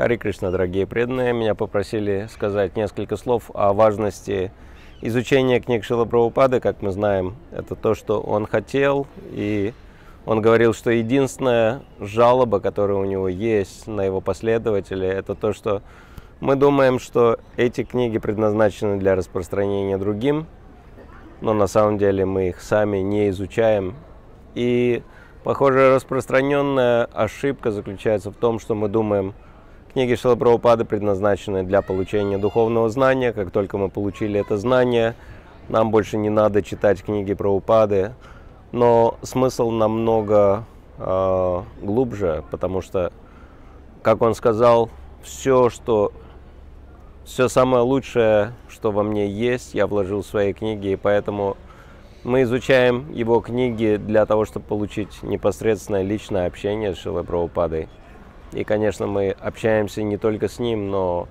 Хари Кришна, дорогие преданные, меня попросили сказать несколько слов о важности изучения книг Шила Прабхупады. Как мы знаем, это то, что он хотел, и он говорил, что единственная жалоба, которая у него есть на его последователей, это то, что мы думаем, что эти книги предназначены для распространения другим, но на самом деле мы их сами не изучаем. И, похоже, распространенная ошибка заключается в том, что мы думаем, книги Шилапрабхупады предназначены для получения духовного знания. Как только мы получили это знание, нам больше не надо читать книги Прабхупады. Но смысл намного э, глубже, потому что, как он сказал, все, что все самое лучшее, что во мне есть, я вложил в свои книги, и поэтому мы изучаем его книги для того, чтобы получить непосредственное личное общение с Шилой Прабхупадой. И, конечно, мы общаемся не только с ним, но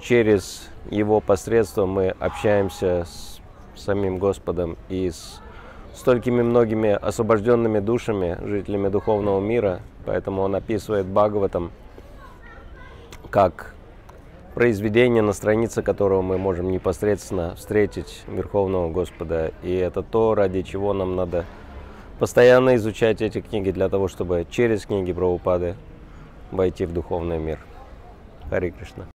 через его посредство мы общаемся с самим Господом и с столькими многими освобожденными душами, жителями духовного мира. Поэтому он описывает Бхагаватам как произведение, на странице которого мы можем непосредственно встретить Верховного Господа. И это то, ради чего нам надо постоянно изучать эти книги, для того, чтобы через книги Прабхупады войти в духовный мир. Хари Кришна.